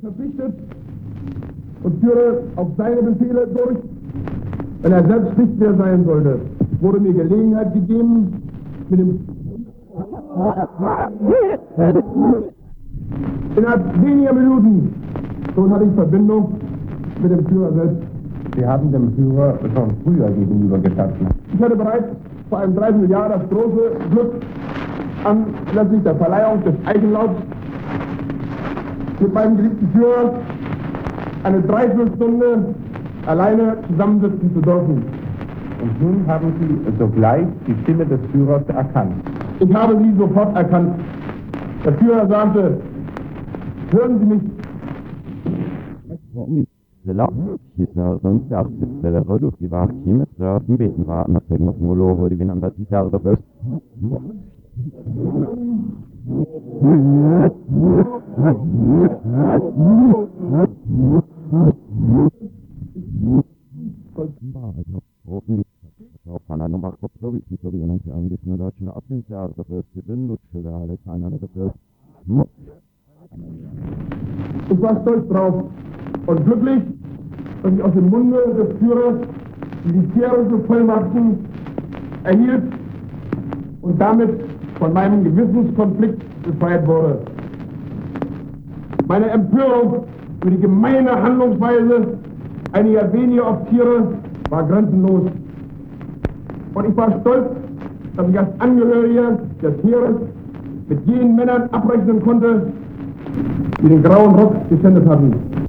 verpflichtet und führe auf seine Befehle durch, wenn er selbst nicht mehr sein sollte. Wurde mir Gelegenheit gegeben, mit dem Innerhalb weniger Minuten schon hatte ich Verbindung mit dem Führer selbst. Sie haben dem Führer schon früher gegenübergestanden. Ich hatte bereits vor einem Dreivierteljahr das große Glück, anlässlich der Verleihung des Eichenlaubs mit meinem geliebten Führer eine Dreiviertelstunde alleine zusammensitzen zu dürfen. Und nun haben Sie sogleich die Stimme des Führers erkannt. Ich habe sie sofort erkannt. Der Führer sagte, hören Sie mich, ich war stolz drauf und glücklich, dass ich aus dem Munde des Führers militärische Vollmachten erhielt und damit von meinem Gewissenskonflikt befreit wurde. Meine Empörung über die gemeine Handlungsweise einiger weniger Offiziere war grenzenlos. Und ich war stolz, dass ich als Angehöriger des Heeres mit jenen Männern abrechnen konnte, die den grauen Rock geschändet hatten.